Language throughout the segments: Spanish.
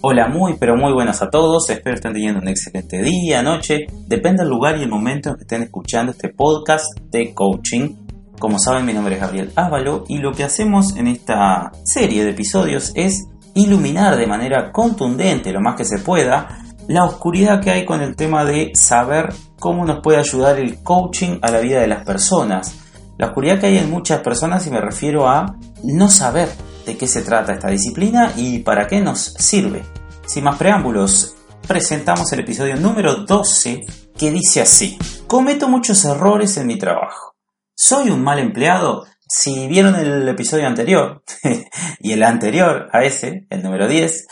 Hola, muy pero muy buenas a todos. Espero estén teniendo un excelente día, noche. Depende del lugar y el momento en que estén escuchando este podcast de coaching. Como saben, mi nombre es Gabriel Ávalo y lo que hacemos en esta serie de episodios es iluminar de manera contundente, lo más que se pueda, la oscuridad que hay con el tema de saber cómo nos puede ayudar el coaching a la vida de las personas. La oscuridad que hay en muchas personas y me refiero a no saber de qué se trata esta disciplina y para qué nos sirve. Sin más preámbulos, presentamos el episodio número 12 que dice así. Cometo muchos errores en mi trabajo. ¿Soy un mal empleado? Si vieron el episodio anterior y el anterior a ese, el número 10,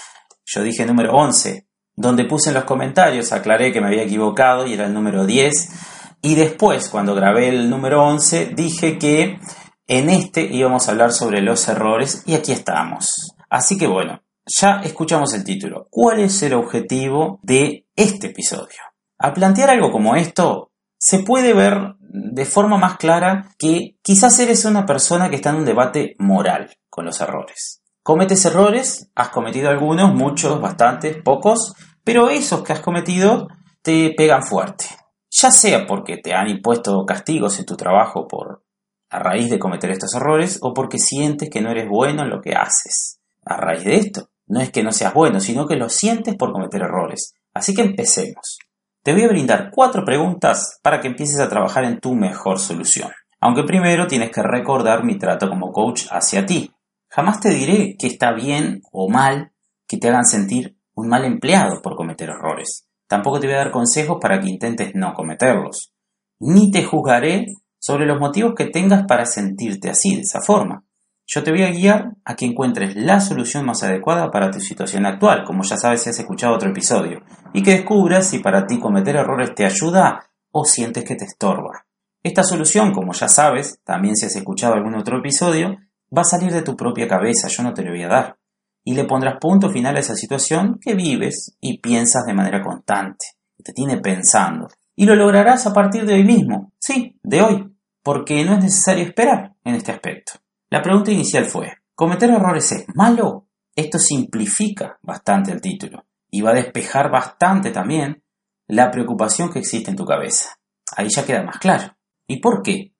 yo dije número 11, donde puse en los comentarios, aclaré que me había equivocado y era el número 10. Y después, cuando grabé el número 11, dije que en este íbamos a hablar sobre los errores y aquí estamos. Así que bueno, ya escuchamos el título. ¿Cuál es el objetivo de este episodio? Al plantear algo como esto, se puede ver de forma más clara que quizás eres una persona que está en un debate moral con los errores. Cometes errores, has cometido algunos, muchos, bastantes, pocos, pero esos que has cometido te pegan fuerte. Ya sea porque te han impuesto castigos en tu trabajo por a raíz de cometer estos errores o porque sientes que no eres bueno en lo que haces. A raíz de esto, no es que no seas bueno, sino que lo sientes por cometer errores. Así que empecemos. Te voy a brindar cuatro preguntas para que empieces a trabajar en tu mejor solución. Aunque primero tienes que recordar mi trato como coach hacia ti. Jamás te diré que está bien o mal que te hagan sentir un mal empleado por cometer errores. Tampoco te voy a dar consejos para que intentes no cometerlos. Ni te juzgaré sobre los motivos que tengas para sentirte así, de esa forma. Yo te voy a guiar a que encuentres la solución más adecuada para tu situación actual, como ya sabes si has escuchado otro episodio, y que descubras si para ti cometer errores te ayuda o sientes que te estorba. Esta solución, como ya sabes, también si has escuchado algún otro episodio, va a salir de tu propia cabeza, yo no te lo voy a dar. Y le pondrás punto final a esa situación que vives y piensas de manera constante, te tiene pensando. Y lo lograrás a partir de hoy mismo, sí, de hoy, porque no es necesario esperar en este aspecto. La pregunta inicial fue, ¿cometer errores es malo? Esto simplifica bastante el título y va a despejar bastante también la preocupación que existe en tu cabeza. Ahí ya queda más claro. ¿Y por qué?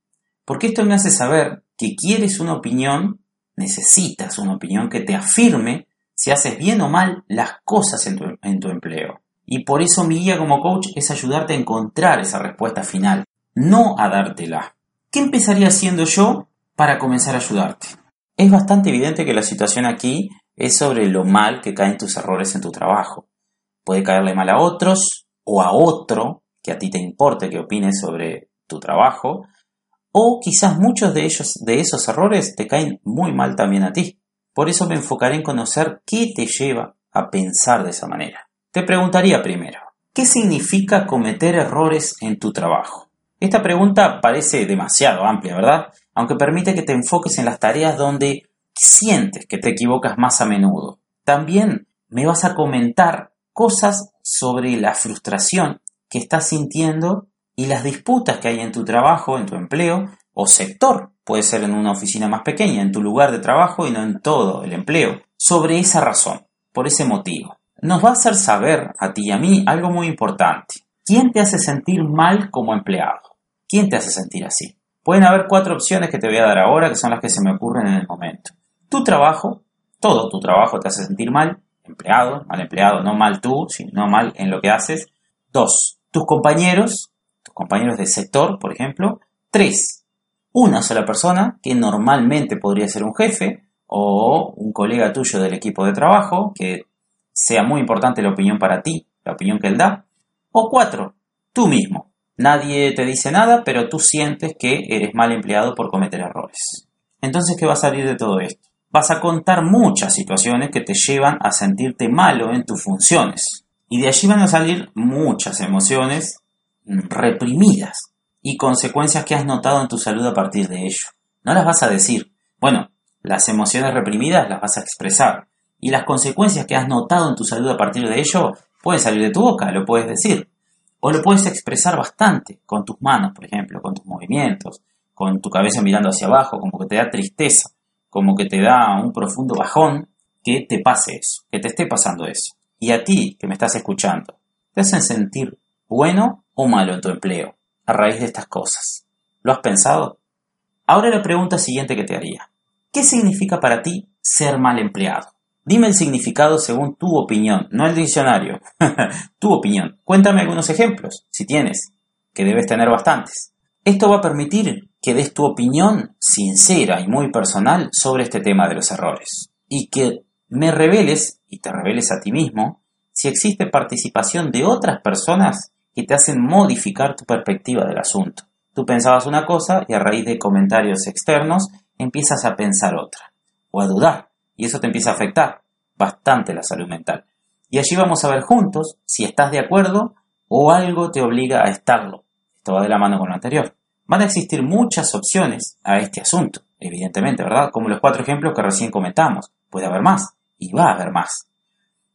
Porque esto me hace saber que quieres una opinión, necesitas una opinión que te afirme si haces bien o mal las cosas en tu, empleo. Y por eso mi guía como coach es ayudarte a encontrar esa respuesta final, no a dártela. ¿Qué empezaría haciendo yo para comenzar a ayudarte? Es bastante evidente que la situación aquí es sobre lo mal que caen tus errores en tu trabajo. Puede caerle mal a otros o a otro que a ti te importe que opine sobre tu trabajo, o quizás muchos de ellos de esos errores te caen muy mal también a ti. Por eso me enfocaré en conocer qué te lleva a pensar de esa manera. Te preguntaría primero, ¿qué significa cometer errores en tu trabajo? Esta pregunta parece demasiado amplia, ¿verdad? Aunque permite que te enfoques en las tareas donde sientes que te equivocas más a menudo. También me vas a comentar cosas sobre la frustración que estás sintiendo y las disputas que hay en tu trabajo, en tu empleo o sector. Puede ser en una oficina más pequeña, en tu lugar de trabajo y no en todo el empleo. Sobre esa razón, por ese motivo. Nos va a hacer saber a ti y a mí algo muy importante. ¿Quién te hace sentir mal como empleado? ¿Quién te hace sentir así? Pueden haber cuatro opciones que te voy a dar ahora, que son las que se me ocurren en el momento. Tu trabajo, todo tu trabajo te hace sentir mal, empleado, mal empleado, no mal tú, sino mal en lo que haces. Dos, tus compañeros, tus compañeros del sector, por ejemplo. Tres, una sola persona, que normalmente podría ser un jefe o un colega tuyo del equipo de trabajo, que sea muy importante la opinión para ti, la opinión que él da. O cuatro, tú mismo. Nadie te dice nada, pero tú sientes que eres mal empleado por cometer errores. Entonces, ¿qué va a salir de todo esto? Vas a contar muchas situaciones que te llevan a sentirte malo en tus funciones. Y de allí van a salir muchas emociones reprimidas y consecuencias que has notado en tu salud a partir de ello. No las vas a decir. Bueno, las emociones reprimidas las vas a expresar. Y las consecuencias que has notado en tu salud a partir de ello puede salir de tu boca, lo puedes decir. O lo puedes expresar bastante con tus manos, por ejemplo, con tus movimientos, con tu cabeza mirando hacia abajo, como que te da tristeza, como que te da un profundo bajón, que te pase eso, que te esté pasando eso. Y a ti que me estás escuchando, ¿te hacen sentir bueno o malo en tu empleo a raíz de estas cosas? ¿Lo has pensado? Ahora la pregunta siguiente que te haría. ¿Qué significa para ti ser mal empleado? Dime el significado según tu opinión, no el diccionario. tu opinión. Cuéntame algunos ejemplos, si tienes, que debes tener bastantes. Esto va a permitir que des tu opinión sincera y muy personal sobre este tema de los errores. Y que me reveles, y te reveles a ti mismo, si existe participación de otras personas que te hacen modificar tu perspectiva del asunto. Tú pensabas una cosa y a raíz de comentarios externos empiezas a pensar otra, o a dudar, y eso te empieza a afectar bastante la salud mental. Y allí vamos a ver juntos si estás de acuerdo o algo te obliga a estarlo. Esto va de la mano con lo anterior. Van a existir muchas opciones a este asunto, evidentemente, ¿verdad? Como los cuatro ejemplos que recién comentamos. Puede haber más, y va a haber más.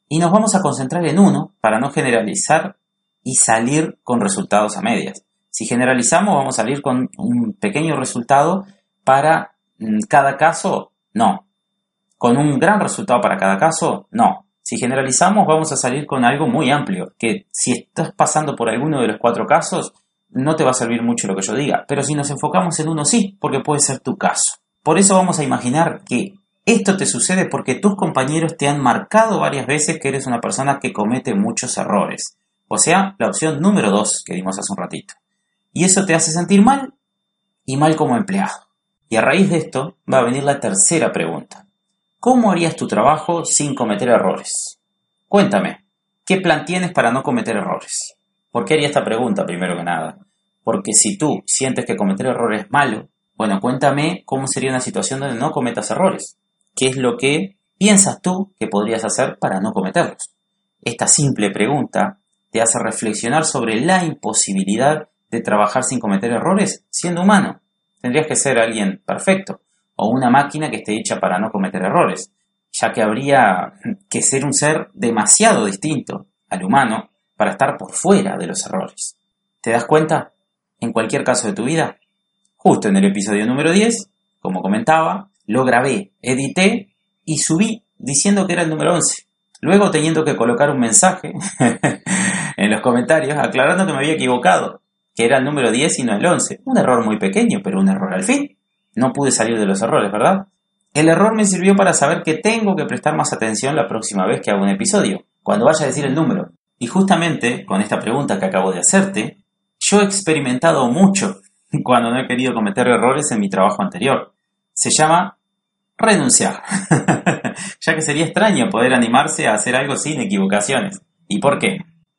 Y nos vamos a concentrar en uno para no generalizar y salir con resultados a medias. Si generalizamos, vamos a salir con un pequeño resultado para mm, cada caso, no con un gran resultado para cada caso? No. Si generalizamos vamos a salir con algo muy amplio, que si estás pasando por alguno de los cuatro casos, no te va a servir mucho lo que yo diga, pero si nos enfocamos en uno sí, porque puede ser tu caso. Por eso vamos a imaginar que esto te sucede porque tus compañeros te han marcado varias veces que eres una persona que comete muchos errores. O sea, la opción número dos que dimos hace un ratito. Y eso te hace sentir mal y mal como empleado. Y a raíz de esto va a venir la tercera pregunta. ¿Cómo harías tu trabajo sin cometer errores? Cuéntame, ¿qué plan tienes para no cometer errores? ¿Por qué haría esta pregunta primero que nada? Porque si tú sientes que cometer errores es malo, bueno, cuéntame cómo sería una situación donde no cometas errores. ¿Qué es lo que piensas tú que podrías hacer para no cometerlos? Esta simple pregunta te hace reflexionar sobre la imposibilidad de trabajar sin cometer errores siendo humano. Tendrías que ser alguien perfecto o una máquina que esté hecha para no cometer errores, ya que habría que ser un ser demasiado distinto al humano para estar por fuera de los errores. ¿Te das cuenta? En cualquier caso de tu vida, justo en el episodio número 10, como comentaba, lo grabé, edité y subí diciendo que era el número 11. Luego teniendo que colocar un mensaje en los comentarios aclarando que me había equivocado, que era el número 10 y no el 11. Un error muy pequeño, pero un error al fin. No pude salir de los errores, ¿verdad? El error me sirvió para saber que tengo que prestar más atención la próxima vez que hago un episodio, cuando vaya a decir el número. Y justamente con esta pregunta que acabo de hacerte, yo he experimentado mucho cuando no he querido cometer errores en mi trabajo anterior. Se llama renunciar, ya que sería extraño poder animarse a hacer algo sin equivocaciones. ¿Y por qué?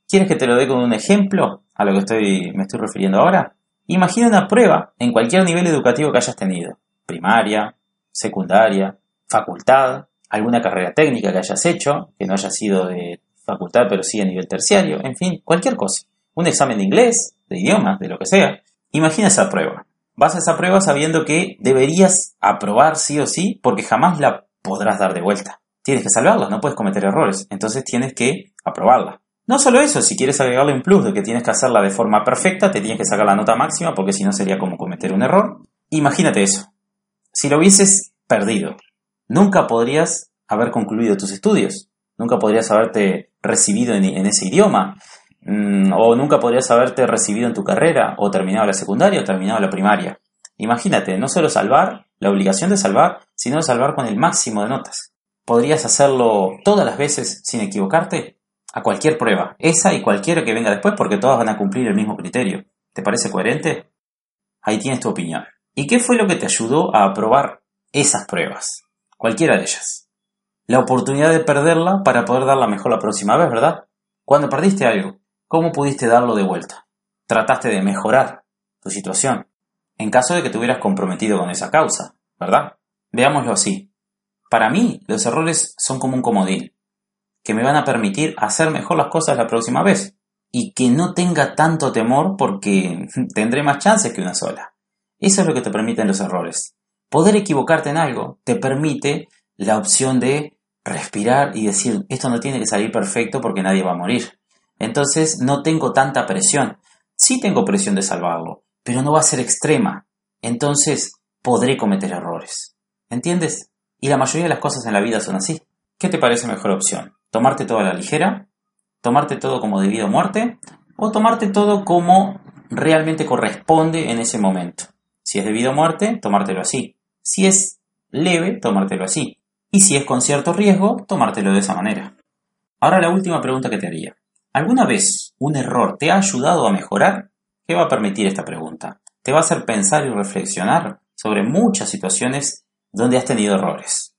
¿Quieres que te lo dé con un ejemplo a lo que estoy, me estoy refiriendo ahora? Imagina una prueba en cualquier nivel educativo que hayas tenido, primaria, secundaria, facultad, alguna carrera técnica que hayas hecho, que no haya sido de facultad pero sí a nivel terciario, en fin, cualquier cosa. Un examen de inglés, de idiomas, de lo que sea. Imagina esa prueba. Vas a esa prueba sabiendo que deberías aprobar sí o sí porque jamás la podrás dar de vuelta. Tienes que salvarla, no puedes cometer errores, entonces tienes que aprobarla. No solo eso, si quieres agregarle un plus de que tienes que hacerla de forma perfecta, te tienes que sacar la nota máxima porque si no sería como cometer un error. Imagínate eso. Si lo hubieses perdido, nunca podrías haber concluido tus estudios, nunca podrías haberte recibido en, ese idioma, mm, o nunca podrías haberte recibido en tu carrera, o terminado la secundaria, o terminado la primaria. Imagínate, no solo salvar, la obligación de salvar, sino salvar con el máximo de notas. ¿Podrías hacerlo todas las veces sin equivocarte? A cualquier prueba, esa y cualquiera que venga después, porque todas van a cumplir el mismo criterio. ¿Te parece coherente? Ahí tienes tu opinión. ¿Y qué fue lo que te ayudó a aprobar esas pruebas? Cualquiera de ellas. La oportunidad de perderla para poder darla mejor la próxima vez, ¿verdad? Cuando perdiste algo, ¿cómo pudiste darlo de vuelta? Trataste de mejorar tu situación, en caso de que te hubieras comprometido con esa causa, ¿verdad? Veámoslo así. Para mí, los errores son como un comodín que me van a permitir hacer mejor las cosas la próxima vez y que no tenga tanto temor porque tendré más chances que una sola. Eso es lo que te permiten los errores. Poder equivocarte en algo te permite la opción de respirar y decir, esto no tiene que salir perfecto porque nadie va a morir. Entonces no tengo tanta presión. Sí tengo presión de salvarlo, pero no va a ser extrema. Entonces podré cometer errores. ¿Entiendes? Y la mayoría de las cosas en la vida son así ¿qué te parece mejor opción? ¿Tomarte todo a la ligera? ¿Tomarte todo como debido a muerte? ¿O tomarte todo como realmente corresponde en ese momento? Si es debido a muerte, tomártelo así. Si es leve, tomártelo así. Y si es con cierto riesgo, tomártelo de esa manera. Ahora la última pregunta que te haría. ¿Alguna vez un error te ha ayudado a mejorar? ¿Qué va a permitir esta pregunta? Te va a hacer pensar y reflexionar sobre muchas situaciones donde has tenido errores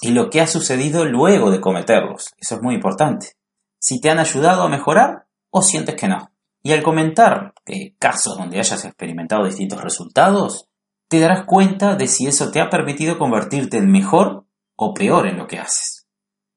y lo que ha sucedido luego de cometerlos. Eso es muy importante. Si te han ayudado a mejorar o sientes que no. Y al comentar casos donde hayas experimentado distintos resultados, te darás cuenta de si eso te ha permitido convertirte en mejor o peor en lo que haces.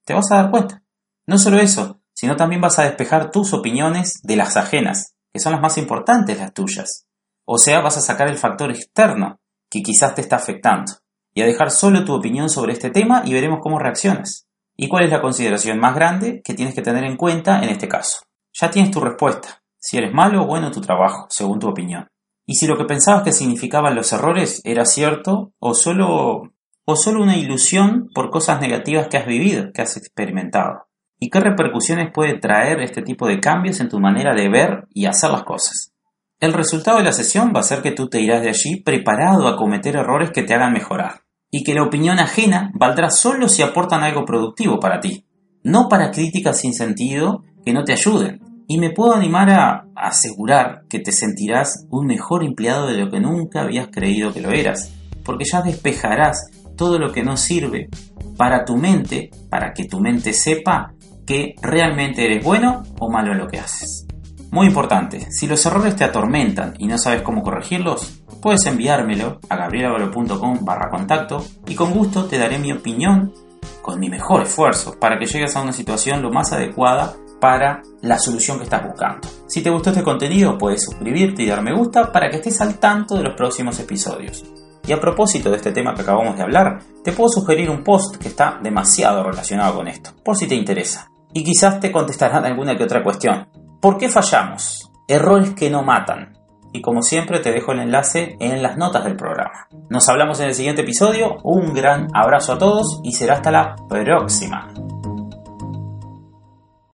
Te vas a dar cuenta. No solo eso, sino también vas a despejar tus opiniones de las ajenas, que son las más importantes las tuyas. O sea, vas a sacar el factor externo, que quizás te está afectando, y a dejar solo tu opinión sobre este tema y veremos cómo reaccionas. ¿Y cuál es la consideración más grande que tienes que tener en cuenta en este caso? Ya tienes tu respuesta, si eres malo o bueno tu trabajo, según tu opinión. Y si lo que pensabas que significaban los errores era cierto o solo o solo una ilusión por cosas negativas que has vivido, que has experimentado. ¿Y qué repercusiones puede traer este tipo de cambios en tu manera de ver y hacer las cosas? El resultado de la sesión va a ser que tú te irás de allí preparado a cometer errores que te hagan mejorar, y que la opinión ajena valdrá solo si aportan algo productivo para ti, no para críticas sin sentido que no te ayuden. Y me puedo animar a asegurar que te sentirás un mejor empleado de lo que nunca habías creído que lo eras, porque ya despejarás todo lo que no sirve para tu mente, para que tu mente sepa que realmente eres bueno o malo en lo que haces. Muy importante, si los errores te atormentan y no sabes cómo corregirlos, puedes enviármelo a gabrielavalo.com barra contacto y con gusto te daré mi opinión con mi mejor esfuerzo para que llegues a una situación lo más adecuada para la solución que estás buscando. Si te gustó este contenido, puedes suscribirte y dar me gusta para que estés al tanto de los próximos episodios. Y a propósito de este tema que acabamos de hablar, te puedo sugerir un post que está demasiado relacionado con esto, por si te interesa y quizás te contestarán alguna que otra cuestión. ¿Por qué fallamos? Errores que no matan. Y como siempre te dejo el enlace en las notas del programa. Nos hablamos en el siguiente episodio, un gran abrazo a todos y será hasta la próxima.